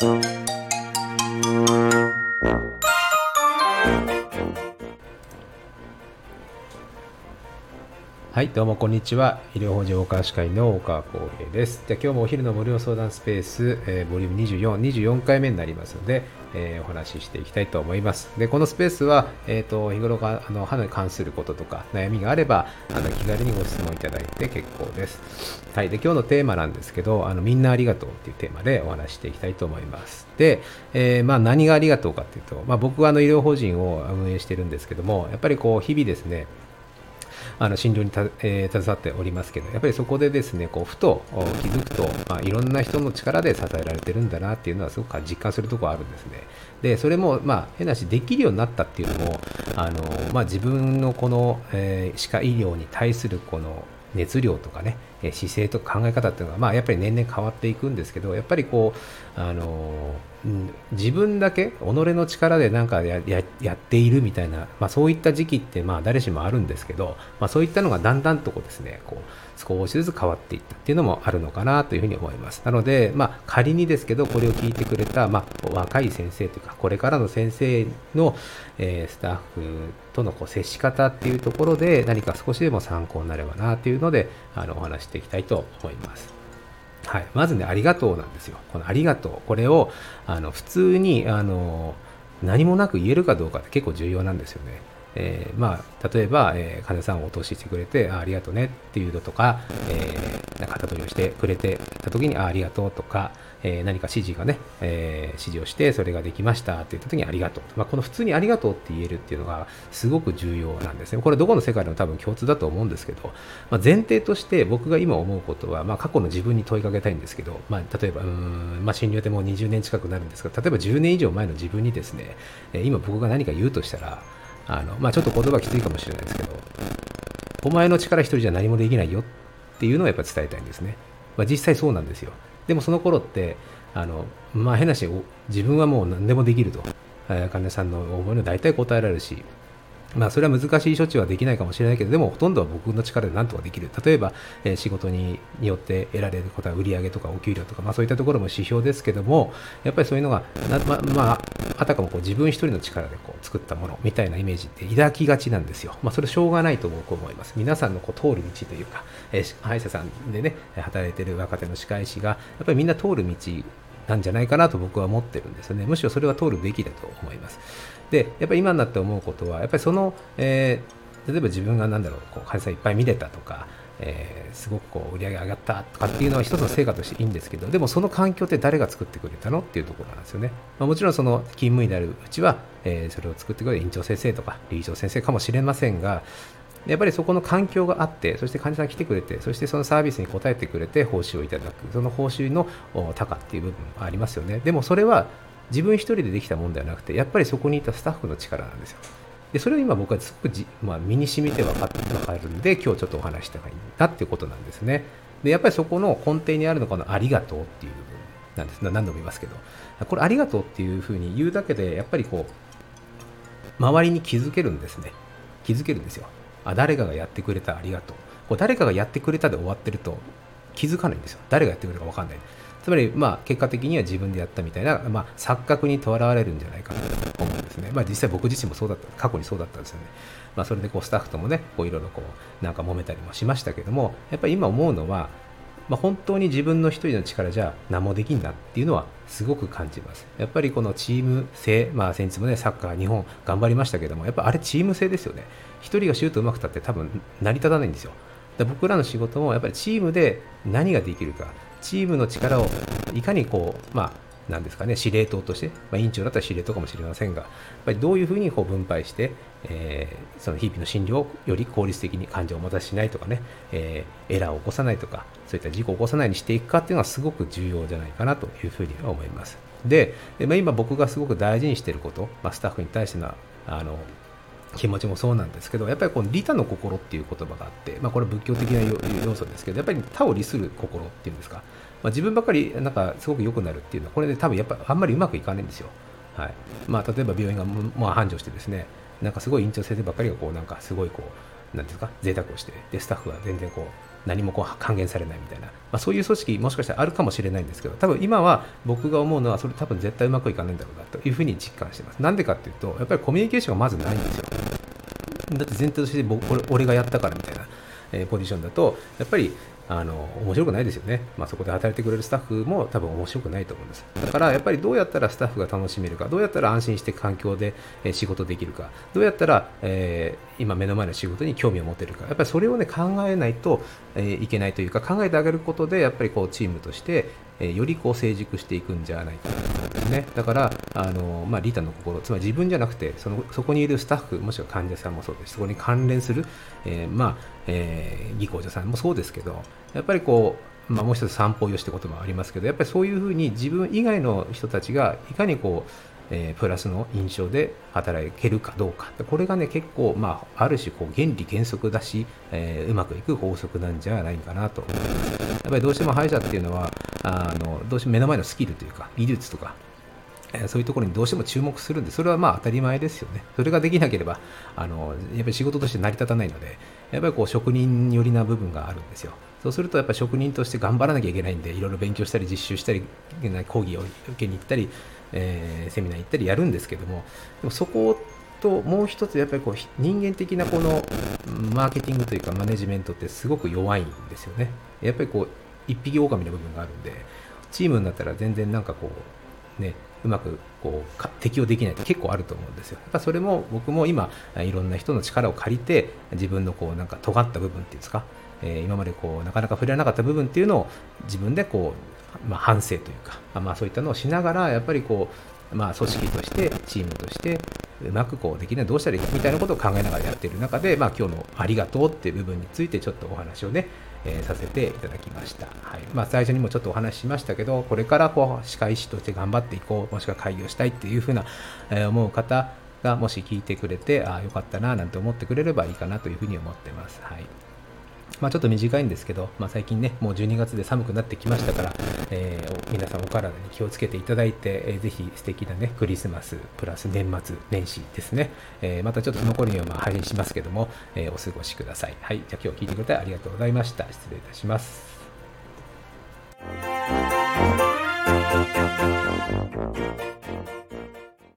Música はい、どうもこんにちは。医療法人大川歯科医の大川光平です。じゃ今日もお昼の無料相談スペース、えー、ボリューム24、24回目になりますので、えー、お話ししていきたいと思います。で、このスペースは、えっ、ー、と、日頃が、あの、歯に関することとか、悩みがあれば、あの、気軽にご質問いただいて結構です。はい、で、今日のテーマなんですけど、あの、みんなありがとうっていうテーマでお話していきたいと思います。で、えー、まあ、何がありがとうかっていうと、まあ、僕はあの、医療法人を運営してるんですけども、やっぱりこう、日々ですね、あの診療にた、えー、携わっておりますけど、やっぱりそこでですね、こうふと気づくと、まあ、いろんな人の力で支えられてるんだなっていうのはすごく実感するところあるんですね。で、それも、まあ、変なし、できるようになったっていうのも、あのまあ、自分のこの、えー、歯科医療に対するこの熱量とかね、姿勢とか考え方っていうのは、まあ、やっぱり年々変わっていくんですけど、やっぱりこう、あの自分だけ己の力でなんかややっているみたいな、まあ、そういった時期ってまあ誰しもあるんですけど、まあ、そういったのがだんだんとこうですねこう少しずつ変わっていったっていうのもあるのかなというふうに思います。なので、まあ、仮にですけどこれを聞いてくれた、まあ、若い先生というかこれからの先生の、えー、スタッフとのこう接し方っていうところで何か少しでも参考になればなというのであのお話していきたいと思います。はい、まずね、ありがとうなんですよ。このありがとう。これを、あの、普通に、あの、何もなく言えるかどうかって結構重要なんですよね。えー、まあ、例えば、えー、患者さんをお通ししてくれてあありがとうねっていうのとか、えー、肩取りをしてくれてた時にあありがとうとか、えー、何か指示がね、えー、指示をしてそれができましたって言った時にありがとう、まあ、この普通にありがとうって言えるっていうのがすごく重要なんですね。これどこの世界でも多分共通だと思うんですけど、まあ、前提として僕が今思うことは、まあ、過去の自分に問いかけたいんですけど、まあ、例えばうん、まあ、診療でもう20年近くなるんですが例えば10年以上前の自分にですね今僕が何か言うとしたらあの、まあ、ちょっと言葉きついかもしれないですけどお前の力一人じゃ何もできないよっっていうのをやっぱ伝えたいんですね、まあ、実際そうなんですよ。でもその頃ってあの、まあ、変なし自分はもう何でもできると。患者さんの思いの大体答えられるしまあ、それは難しい処置はできないかもしれないけど、でもほとんどは僕の力で何とかできる。例えば、えー、仕事によって得られることは売上とかお給料とか、まあ、そういったところも指標ですけども、やっぱりそういうのが、ままあ、あたかもこう自分一人の力でこう作ったものみたいなイメージって抱きがちなんですよ。まあ、それしょうがないと僕は思います。皆さんのこう通る道というか、えー、歯医者さんでね、働いている若手の歯科医師が、やっぱりみんな通る道なんじゃないかなと僕は思ってるんですよね。むしろそれは通るべきだと思います。で、やっぱり今になって思うことは、やっぱりその、えー、例えば自分が何だろう、こう患者さんいっぱい見れたとか、えー、すごくこう売り上げ上がったとかっていうのは一つの成果としていいんですけど、でもその環境って誰が作ってくれたのっていうところなんですよね。まあ、もちろんその勤務医であるうちは、えー、それを作ってくれる院長先生とか理事長先生かもしれませんが、やっぱりそこの環境があって、そして患者さん来てくれて、そしてそのサービスに応えてくれて報酬をいただく、その報酬の高っていう部分もありますよね。でもそれは自分一人でできたもんではなくて、やっぱりそこにいたスタッフの力なんですよ。でそれを今僕はすごくじ、まあ、身に染みて分かって分かるんで、今日ちょっとお話した方がいいなっていうことなんですね。で、やっぱりそこの根底にあるのがのありがとうっていう部分なんです。何度も言いますけど。これありがとうっていうふうに言うだけで、やっぱりこう、周りに気づけるんですね。気づけるんですよ。あ、誰かがやってくれたありがとう。こう誰かがやってくれたで終わってると気づかないんですよ。誰がやってくれたか分かんない。つまり、まあ、結果的には自分でやったみたいな、まあ、錯覚にとらわれるんじゃないかなと思うんですね。まあ、実際僕自身もそうだった、過去にそうだったんですよね。まあ、それでこうスタッフともね、こういろいろこう、なんか揉めたりもしましたけども、やっぱり今思うのは、まあ、本当に自分の一人の力じゃ何もできんなっていうのはすごく感じます。やっぱりこのチーム性、まあ先日もね、サッカー日本頑張りましたけども、やっぱあれチーム性ですよね。一人がシュートうまくたって多分成り立たないんですよ。僕らの仕事もやっぱりチームで何ができるか、チームの力をいかにこう、まあ、なんですかね、司令塔として、まあ、委員長だったら司令塔かもしれませんが、やっぱりどういうふうにこう分配して、えー、その日々の診療をより効率的に患者をお待たせしないとかね、えー、エラーを起こさないとか、そういった事故を起こさないにしていくかっていうのはすごく重要じゃないかなというふうには思います。で、まあ、今僕がすごく大事にしていること、まあ、スタッフに対してのあの気持ちもそうなんですけどやっぱりこの利他の心っていう言葉があって、まあ、これは仏教的な要素ですけどやっぱり他を利する心っていうんですか、まあ、自分ばかりなんかすごく良くなるっていうのはこれで多分やっぱあんまりうまくいかないんですよ、はい。まあ、例えば病院がまあ繁盛してですねなんかすごい院長先生ばっかりがこうなんかすごいこうなんですか贅沢をしてでスタッフは全然こう何もこう還元されないみたいな、まあ、そういう組織もしかしたらあるかもしれないんですけど多分今は僕が思うのはそれ多分絶対うまくいかないんだろうなというふうに実感してます。なんでかっていうとやっぱりコミュニケーションがまずないんですよ。だって前提として僕俺がやったからみたいな、えー、ポジションだとやっぱりあの面白くないですよね、まあ、そこで働いてくれるスタッフも多分面白くないと思うんです。だからやっぱりどうやったらスタッフが楽しめるかどうやったら安心して環境で仕事できるかどうやったら、えー、今目の前の仕事に興味を持てるか。やっぱりそれをね考えないと、えー、いけないというか考えてあげることでやっぱりこうチームとして、えよりこう成熟していくんじゃないかね。だから、あのまあ、リタの心、つまり自分じゃなくてその、そこにいるスタッフ、もしくは患者さんもそうです、そこに関連する、えー、まあえー、技工所さんもそうですけど、やっぱりこう、まあ、もう一つ散歩よしってこともありますけど、やっぱりそういうふうに自分以外の人たちがいかにこう、えー、プラスの印象で働けるかどうか。これがね結構、まあ、ある種こう原理原則だし、えー、うまくいく法則なんじゃないかなと思います。やっぱりどうしても歯医者っていうのはあのどうしても目の前のスキルというか技術とかそういうところにどうしても注目するんで、それはまあ当たり前ですよね。それができなければ、あのやっぱり仕事として成り立たないので、やっぱりこう職人寄りな部分があるんですよ。そうするとやっぱ職人として頑張らなきゃいけないんで、いろいろ勉強したり実習したり、講義を受けに行ったり、えー、セミナー行ったりやるんですけども、でもそこともう一つやっぱりこう人間的なこのマーケティングというかマネジメントってすごく弱いんですよね。やっぱりこう一匹狼の部分があるんで、チームになったら全然なんかこう、ね、うまくこう適用できないって結構あると思うんですよ。やっぱそれも僕も今いろんな人の力を借りて自分のこうなんか尖った部分っていうんですか、えー、今までこうなかなか触れなかった部分っていうのを自分でこう、まあ、反省というか、まあ、そういったのをしながらやっぱりこう、まあ、組織としてチームとしてうまくこうできないどうしたらいいみたいなことを考えながらやっている中で、まあ、今日のありがとうっていう部分についてちょっとお話をねえー、させていただきました。はいまあ、最初にもちょっとお話ししましたけど、これからこう歯科医師として頑張っていこう、もしくは開業したいっていうふうな、えー、思う方がもし聞いてくれて、ああ、よかったななんて思ってくれればいいかなというふうに思ってます。はいまあ、ちょっと短いんですけど、まあ、最近ね、もう12月で寒くなってきましたから、えー、皆さんお体に気をつけていただいて、えー、ぜひ素敵なね、クリスマス、プラス年末年始ですね、えー、またちょっと残りにはまあ配信しますけども、えー、お過ごしください。はい、じゃあ今日聞いてくれてありがとうございました。失礼いたします。